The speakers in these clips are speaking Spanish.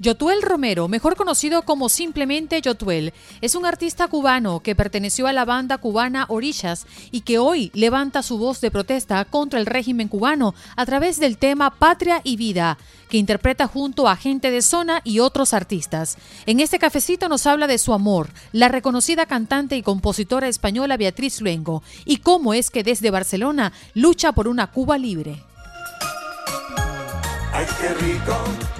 Yotuel Romero, mejor conocido como simplemente Yotuel, es un artista cubano que perteneció a la banda cubana Orillas y que hoy levanta su voz de protesta contra el régimen cubano a través del tema Patria y Vida, que interpreta junto a gente de zona y otros artistas. En este cafecito nos habla de su amor, la reconocida cantante y compositora española Beatriz Luengo, y cómo es que desde Barcelona lucha por una Cuba libre. ¡Ay, qué rico!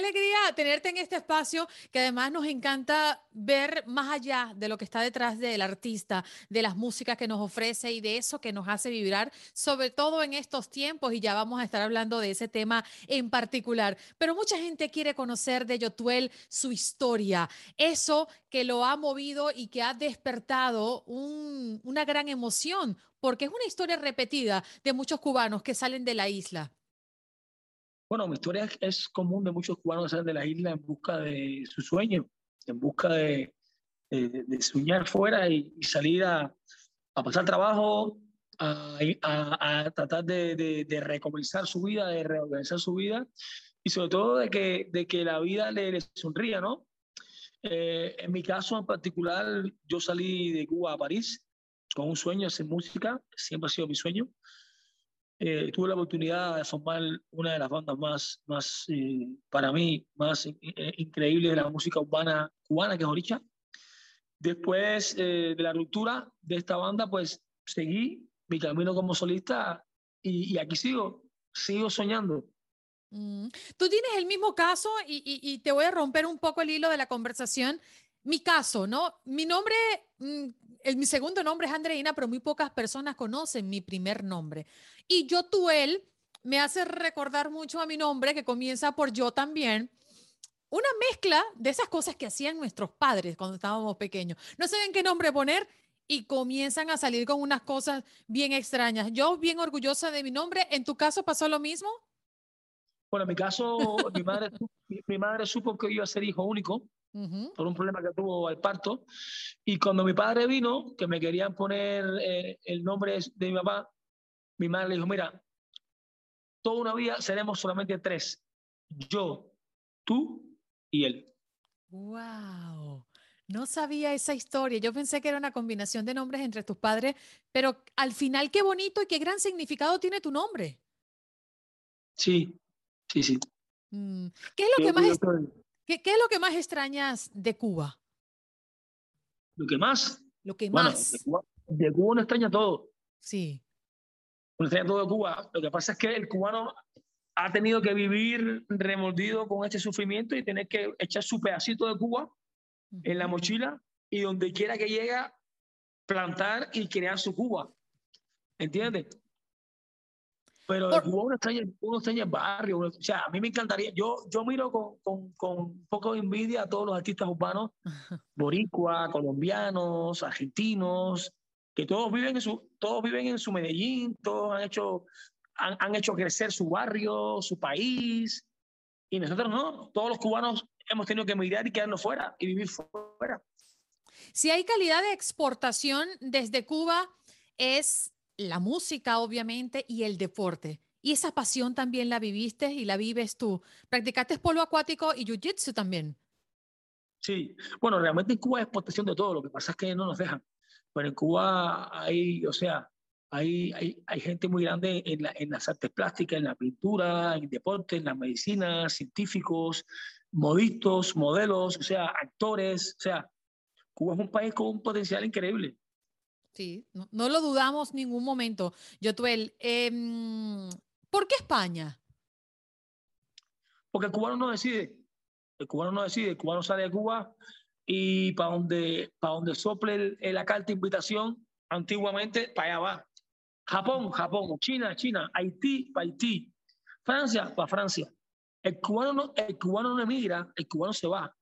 Alegría tenerte en este espacio que además nos encanta ver más allá de lo que está detrás del artista, de las músicas que nos ofrece y de eso que nos hace vibrar, sobre todo en estos tiempos, y ya vamos a estar hablando de ese tema en particular. Pero mucha gente quiere conocer de Yotuel su historia, eso que lo ha movido y que ha despertado una gran emoción, porque es una historia repetida de muchos cubanos que salen de la isla. Bueno, mi historia es común de muchos cubanos que salen de la isla en busca de su sueño, en busca de, de, soñar fuera y, salir a, a, pasar trabajo, a, a, tratar de, de, recomenzar su vida, de reorganizar su vida y sobre todo de que, de que la vida le, le sonría, ¿no? Eh, en mi caso en particular, yo salí de Cuba a París con un sueño de hacer música, siempre ha sido mi sueño. Eh, tuve la oportunidad de formar una de las bandas más, más eh, para mí, más increíbles de la música urbana cubana, que es Oricha. Después de la ruptura de esta banda, pues seguí mi camino como solista y, aquí sigo, sigo soñando. Mm. Tú tienes el mismo caso y, y, te voy a romper un poco el hilo de la conversación mi caso, ¿no? Mi nombre, mm, mi segundo nombre es Andreina, pero muy pocas personas conocen mi primer nombre. Y yo, tú, él, me hace recordar mucho a mi nombre, que comienza por yo también. Una mezcla de esas cosas que hacían nuestros padres cuando estábamos pequeños. No saben qué nombre poner y comienzan a salir con unas cosas bien extrañas. Yo bien orgullosa de mi nombre. ¿En tu caso pasó lo mismo? Bueno, en mi caso, mi madre, supo que iba a ser hijo único por un problema que tuvo al parto. Y cuando mi padre vino, que me querían poner eh, el nombre de mi papá, mi madre le dijo, mira, toda una vida seremos solamente tres, yo, tú y él. ¡Wow! No sabía esa historia. Yo pensé que era una combinación de nombres entre tus padres, pero al final qué bonito y qué gran significado tiene tu nombre. Sí, sí, sí. Mm, ¿Qué es lo que más... ¿Qué, es lo que más extrañas de Cuba? Lo que más. Lo que más. de, Cuba, uno extraña todo. Sí. Uno extraña todo de Cuba. Lo que pasa es que el cubano ha tenido que vivir remordido con este sufrimiento y tener que echar su pedacito de Cuba en la mochila y donde quiera que llega, plantar y crear su Cuba. ¿Entiendes? Pero Por... Cuba uno extraña, uno extraña el barrio. o sea, a mí me encantaría. Yo, yo miro con, con, con, un poco de envidia a todos los artistas urbanos, boricua, colombianos, argentinos, que todos viven en su, todos viven en su Medellín, todos han hecho, han, han hecho crecer su barrio, su país. Y nosotros no, todos los cubanos hemos tenido que emigrar y quedarnos fuera y vivir fuera. Si hay calidad de exportación desde Cuba, es la música, obviamente, y el deporte. Y esa pasión también la viviste y la vives tú. Practicaste polo acuático y jiu-jitsu también. Sí, bueno, realmente en Cuba es exportación de todo, lo que pasa es que no nos dejan. Pero en Cuba hay, o sea, hay, hay, hay gente muy grande en, la, en las artes plásticas, en la pintura, en el deporte, en la medicina, científicos, modistas, modelos, o sea, actores, o sea, Cuba es un país con un potencial increíble. Sí, no, lo dudamos ningún momento. Yotuel, eh, ¿por qué España? Porque el cubano no decide. El cubano no decide. El cubano sale de Cuba y para donde, para donde sople la carta de invitación, antiguamente, para allá va. Japón, Japón, China, China, Haití, para Haití, Francia, para Francia. El cubano, no, el cubano no emigra, el cubano se va.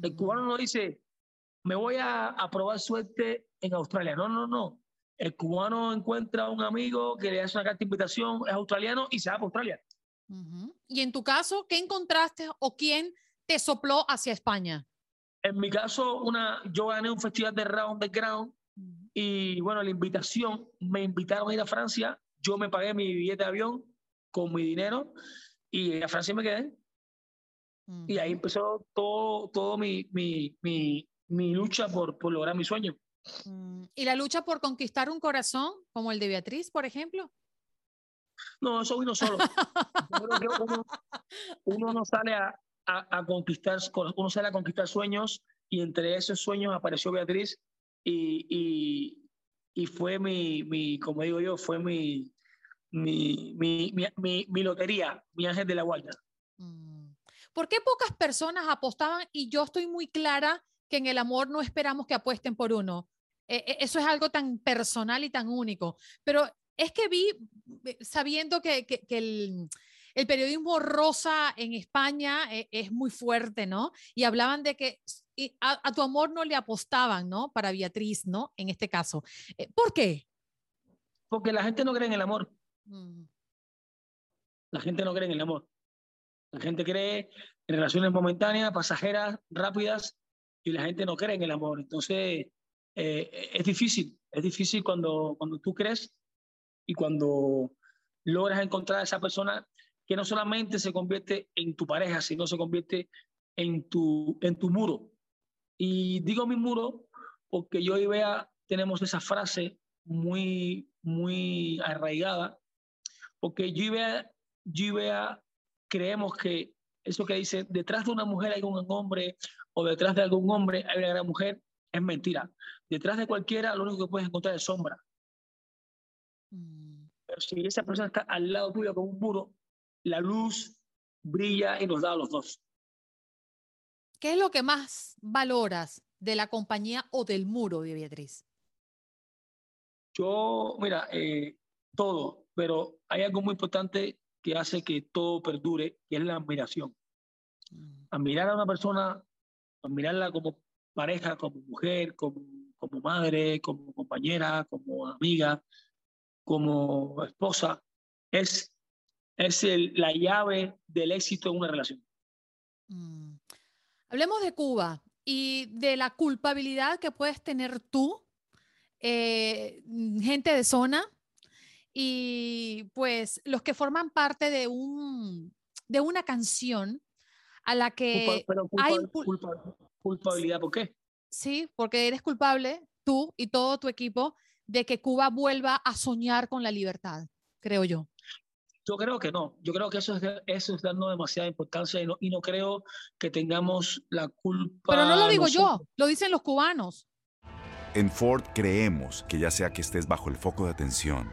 El cubano no dice, me voy a, a probar suerte en Australia. No, no, no. El cubano encuentra a un amigo que le hace una carta de invitación, es australiano y se va para Australia. Y en tu caso, ¿qué encontraste o quién te sopló hacia España? En mi caso, una, yo gané un festival de round the ground y bueno, la invitación, me invitaron a ir a Francia, yo me pagué mi billete de avión con mi dinero y a Francia me quedé. Y ahí empezó todo, todo mi, mi, mi, mi lucha por, por lograr mi sueño. Mm, ¿Y la lucha por conquistar un corazón, como el de Beatriz, por ejemplo? No, eso vino solo. Uno, uno no sale a, a, a conquistar, uno sale a conquistar sueños y entre esos sueños apareció Beatriz y, y, y fue mi, mi, como digo yo, fue mi, mi, mi, mi, mi, mi lotería, mi ángel de la guarda. Mm. ¿Por qué pocas personas apostaban? Y yo estoy muy clara que en el amor no esperamos que apuesten por uno. Eh, eh, eso es algo tan personal y tan único. Pero es que vi, eh, sabiendo que, que- que el, el periodismo rosa en España eh, es muy fuerte, ¿no? Y hablaban de que a, a tu amor no le apostaban, ¿no? Para Beatriz, ¿no? En este caso. Eh, ¿Por qué? Porque la gente no cree en el amor. Mm, La gente no cree en el amor. La gente cree en relaciones momentáneas, pasajeras, rápidas, y la gente no cree en el amor. Entonces, eh, es difícil, es difícil cuando, cuando tú crees y cuando logras encontrar a esa persona que no solamente se convierte en tu pareja, sino se convierte en tu, en tu muro. Y digo mi muro porque yo y Bea tenemos esa frase muy, muy arraigada, porque yo y Bea, yo y Bea creemos que eso que dice, detrás de una mujer hay un hombre o detrás de algún hombre hay una gran mujer, es mentira. Detrás de cualquiera lo único que puedes encontrar es sombra. mm. Pero si esa persona está al lado tuyo con un muro, la luz brilla y nos da a los dos. ¿Qué es lo que más valoras de la compañía o del muro de Beatriz? Yo, mira, eh, todo, pero hay algo muy importante que hace que todo perdure, que es la admiración. Mm, Admirar a una persona, admirarla como pareja, como mujer, como, como madre, como compañera, como amiga, como esposa, es, es el- la llave del éxito en una relación. mm. Hablemos de Cuba y de la culpabilidad que puedes tener tú, eh, gente de zona, y pues los que forman parte de, un, de una canción a la que pero culpa- hay culpa- culpabilidad, ¿por qué? Sí, porque eres culpable, tú y todo tu equipo, de que Cuba vuelva a soñar con la libertad, creo yo. Yo creo que no. Yo creo que eso es, eso es dando demasiada importancia y no, y no creo que tengamos la culpa. Pero no lo digo yo, lo dicen los cubanos. En Ford creemos que ya sea que estés bajo el foco de atención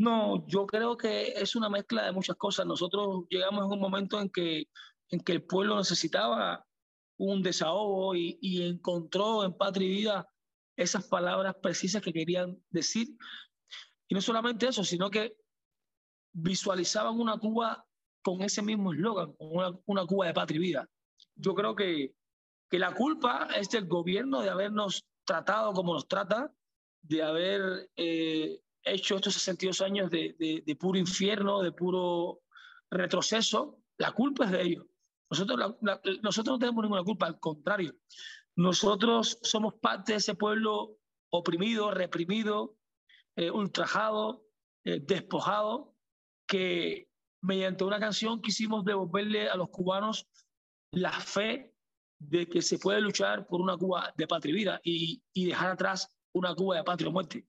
No, yo creo que es una mezcla de muchas cosas. Nosotros llegamos en un momento en que, en que el pueblo necesitaba un desahogo y, y encontró en Patria Vida esas palabras precisas que querían decir. Y no solamente eso, sino que visualizaban una Cuba con ese mismo eslogan, una, una Cuba de patria vida. Yo creo que, que la culpa es del gobierno de habernos tratado como nos trata, de haber eh, hecho estos 62 años de, de, puro infierno, de puro retroceso. La culpa es de ellos. Nosotros, nosotros no tenemos ninguna culpa, al contrario. Nosotros somos parte de ese pueblo oprimido, reprimido, eh, ultrajado, eh, despojado, que mediante una canción quisimos devolverle a los cubanos la fe de que se puede luchar por una Cuba de patria y vida y, y dejar atrás una Cuba de patria o muerte.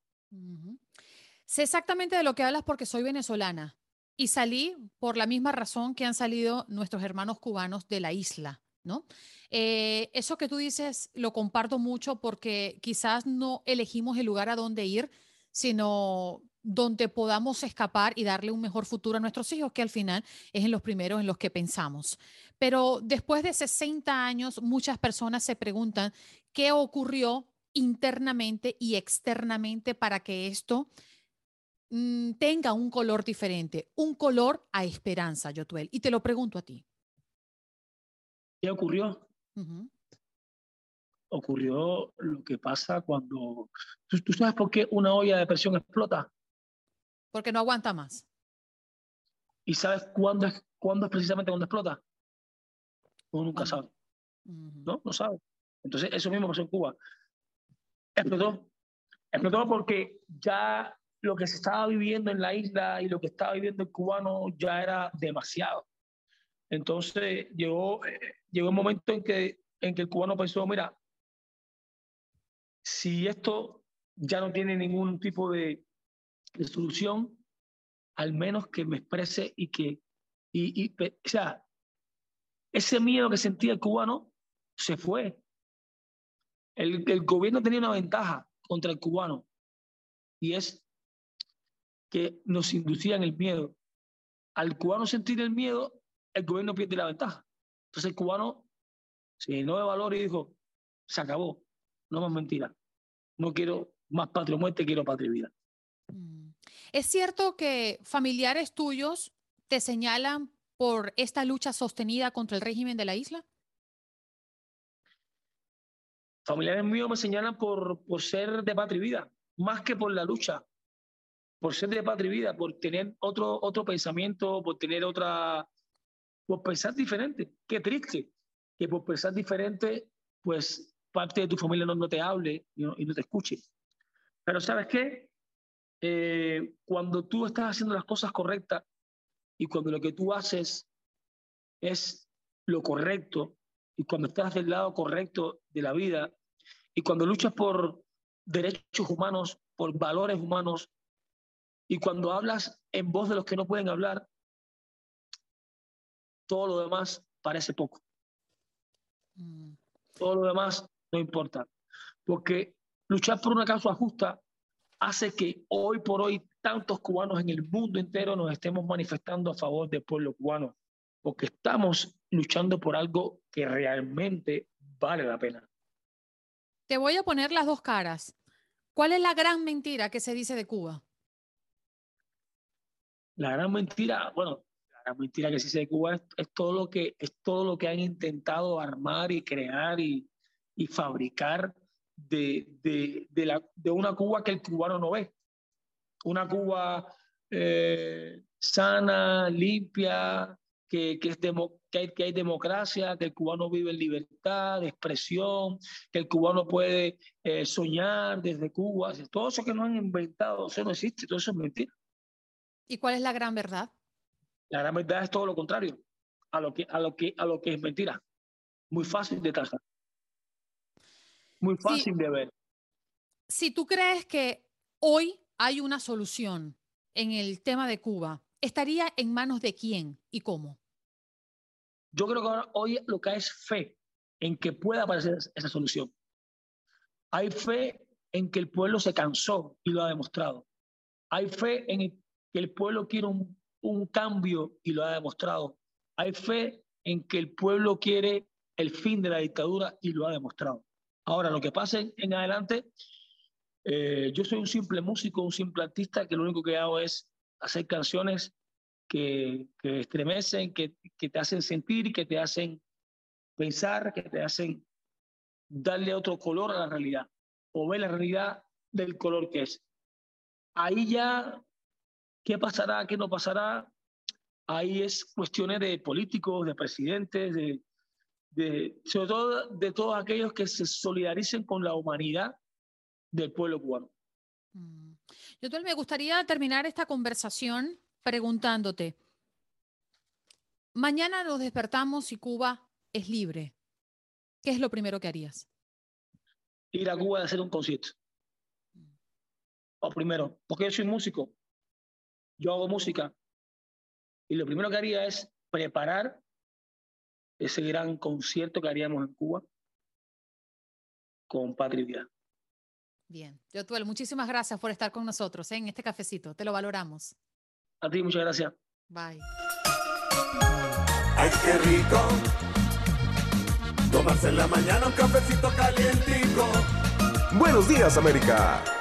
Sé exactamente de lo que hablas porque soy venezolana y salí por la misma razón que han salido nuestros hermanos cubanos de la isla, ¿no? Eh, eso que tú dices lo comparto mucho porque quizás no elegimos el lugar a donde ir, sino donde podamos escapar y darle un mejor futuro a nuestros hijos, que al final es en los primeros en los que pensamos. Pero después de 60 años, muchas personas se preguntan qué ocurrió internamente y externamente para que esto mm, tenga un color diferente, un color a esperanza, Yotuel. Y te lo pregunto a ti. ¿Qué ocurrió? Ocurrió lo que pasa cuando... ¿Tú, sabes por qué una olla de presión explota? Porque no aguanta más. ¿Y sabes cuándo es, cuándo es precisamente cuando explota? Uno nunca sabe. No, no sabe. Entonces, eso mismo pasó en Cuba. Explotó. Explotó porque ya lo que se estaba viviendo en la isla y lo que estaba viviendo el cubano ya era demasiado. Entonces, llegó, eh, llegó un momento en que, en que el cubano pensó, mira, si esto ya no tiene ningún tipo de, de solución, al menos que me exprese y que, y, y, o sea, ese miedo que sentía el cubano se fue. El, el gobierno tenía una ventaja contra el cubano y es que nos inducían el miedo. Al cubano sentir el miedo, el gobierno pierde la ventaja. Entonces el cubano se llenó de valor y dijo, se acabó, no más mentira. No quiero más patria muerte, quiero patria vida. Mm. ¿Es cierto que familiares tuyos te señalan por esta lucha sostenida contra el régimen de la isla? Familiares míos me señalan por, por ser de patria y vida, más que por la lucha, por ser de patria y vida, por tener otro, otro pensamiento, por tener otra, por pensar diferente. Qué triste que por pensar diferente, pues parte de tu familia no, no te hable y no, y no te escuche. Pero ¿sabes qué? Eh, cuando tú estás haciendo las cosas correctas y cuando lo que tú haces es lo correcto y cuando estás del lado correcto de la vida y cuando luchas por derechos humanos, por valores humanos y cuando hablas en voz de los que no pueden hablar, todo lo demás parece poco. Mm. Todo lo demás no importa. Porque luchar por una causa justa hace que hoy por hoy tantos cubanos en el mundo entero nos estemos manifestando a favor del pueblo cubano, porque estamos luchando por algo que realmente vale la pena. Te voy a poner las dos caras. ¿Cuál es la gran mentira que se dice de Cuba? La gran mentira, bueno, la gran mentira que se dice de Cuba es, todo, lo que, es todo lo que han intentado armar y crear y, y fabricar de, de, de, la, de una Cuba que el cubano no ve. Una Cuba eh, sana, limpia, que, que, es que, hay, que hay democracia, que el cubano vive en libertad de expresión, que el cubano puede eh, soñar desde Cuba. Todo eso que no han inventado, eso no existe, todo eso es mentira. ¿Y cuál es la gran verdad? La gran verdad es todo lo contrario a lo que, a lo que, a lo que es mentira. Muy fácil de trazar muy fácil de ver. Si tú crees que hoy hay una solución en el tema de Cuba, ¿estaría en manos de quién y cómo? Yo creo que hoy lo que hay es fe en que pueda aparecer esa solución. Hay fe en que el pueblo se cansó y lo ha demostrado. Hay fe en que el pueblo quiere un, un cambio y lo ha demostrado. Hay fe en que el pueblo quiere el fin de la dictadura y lo ha demostrado. Ahora, lo que pase en adelante, eh, yo soy un simple músico, un simple artista que lo único que hago es hacer canciones que, que estremecen, que, que te hacen sentir, que te hacen pensar, que te hacen darle otro color a la realidad o ver la realidad del color que es. Ahí ya, ¿qué pasará, qué no pasará? Ahí es cuestiones de políticos, de presidentes, de, de, sobre todo de todos aquellos que se solidaricen con la humanidad del pueblo cubano. Mm. Yo me gustaría terminar esta conversación preguntándote, mañana nos despertamos y Cuba es libre. ¿Qué es lo primero que harías? Ir a Cuba a hacer un concierto. o primero, porque yo soy músico, yo hago música, y lo primero que haría es preparar ese gran concierto que haríamos en Cuba con Patria Bien, yo tuve muchísimas gracias por estar con nosotros ¿eh? en este cafecito, te lo valoramos. A ti, muchas gracias. Bye. Ay, qué rico. Tomarse en la mañana un cafecito calientico. Buenos días, América.